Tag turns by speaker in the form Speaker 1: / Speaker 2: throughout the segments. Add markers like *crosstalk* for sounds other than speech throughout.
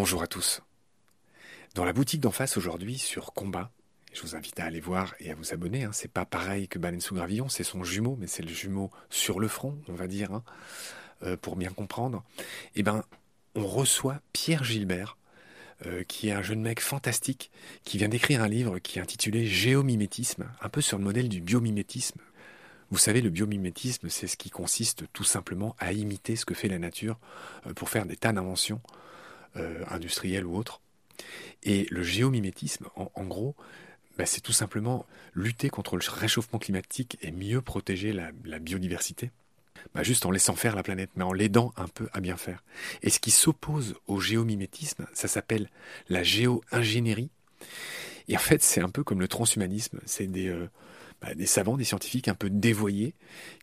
Speaker 1: Bonjour à tous. Dans la boutique d'en face aujourd'hui sur Combat, je vous invite à aller voir et à vous abonner. Hein. C'est pas pareil que Baleine sous Gravillon, c'est son jumeau, mais c'est le jumeau sur le front, on va dire, hein, euh, pour bien comprendre. Eh ben, on reçoit Pierre Gilbert, euh, qui est un jeune mec fantastique, qui vient d'écrire un livre qui est intitulé Géomimétisme, un peu sur le modèle du biomimétisme. Vous savez, le biomimétisme, c'est ce qui consiste tout simplement à imiter ce que fait la nature euh, pour faire des tas d'inventions euh, industrielles ou autres. Et le géomimétisme, en, gros, bah, c'est tout simplement lutter contre le réchauffement climatique et mieux protéger la, biodiversité. Bah, juste en laissant faire la planète, mais en l'aidant un peu à bien faire. Et ce qui s'oppose au géomimétisme, ça s'appelle la géo-ingénierie. Et en fait, c'est un peu comme le transhumanisme. C'est des, euh, bah, savants, des scientifiques un peu dévoyés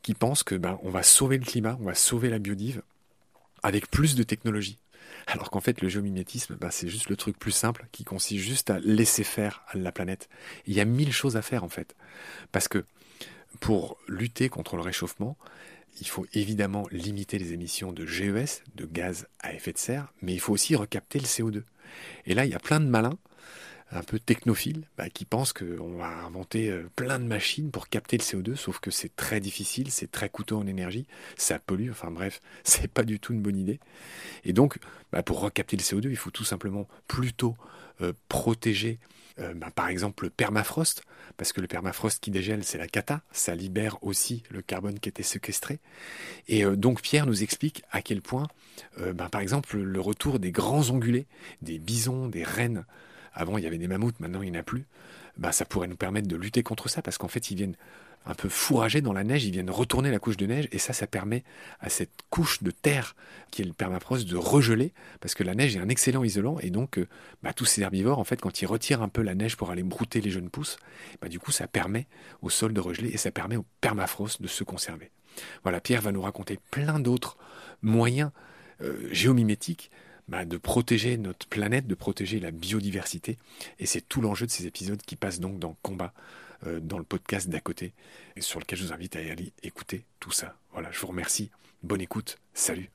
Speaker 1: qui pensent que ben, on va sauver le climat, on va sauver la biodive avec plus de technologie. Alors qu'en fait, le géomimétisme, ben, c'est juste le truc plus simple qui consiste juste à laisser faire la planète. Il y a mille choses à faire en fait. Parce que pour lutter contre le réchauffement, il faut évidemment limiter les émissions de GES, de gaz à effet de serre, mais il faut aussi recapter le CO2. Et là, il y a plein de malins un peu technophile bah, qui pense qu'on va inventer euh, plein de machines pour capter le CO2, sauf que c'est très difficile, c'est très coûteux en énergie, ça pollue, enfin bref, *laughs* c'est pas du tout une bonne idée. Et donc, bah, pour recapter le CO2, il faut tout simplement plutôt euh, protéger, euh, bah, par exemple, le permafrost, parce que le permafrost qui dégèle, c'est la cata, ça libère aussi le carbone qui était séquestré. Et donc Pierre nous explique à quel point, par exemple, le retour des grands ongulés, des bisons, des rennes, avant il y avait des mammouths, maintenant il n'y en a plus, bah, ça pourrait nous permettre de lutter contre ça, parce qu'en fait ils viennent un peu fourrager dans la neige, ils viennent retourner la couche de neige, et ça, ça permet à cette couche de terre qui est le permafrost de regeler, parce que la neige est un excellent isolant, et donc euh, bah, tous ces herbivores, en fait, quand ils retirent un peu la neige pour aller brouter les jeunes pousses, bah, du coup, ça permet au sol de regeler, et ça permet au permafrost de se conserver. Voilà, Pierre va nous raconter plein d'autres moyens euh, géomimétiques bah, de protéger notre planète, de protéger la biodiversité. Et c'est tout l'enjeu de ces épisodes qui passent donc dans Combat, euh, dans le podcast d'à côté, et sur lequel je vous invite à aller écouter tout ça. Voilà, je vous remercie. Bonne écoute. Salut.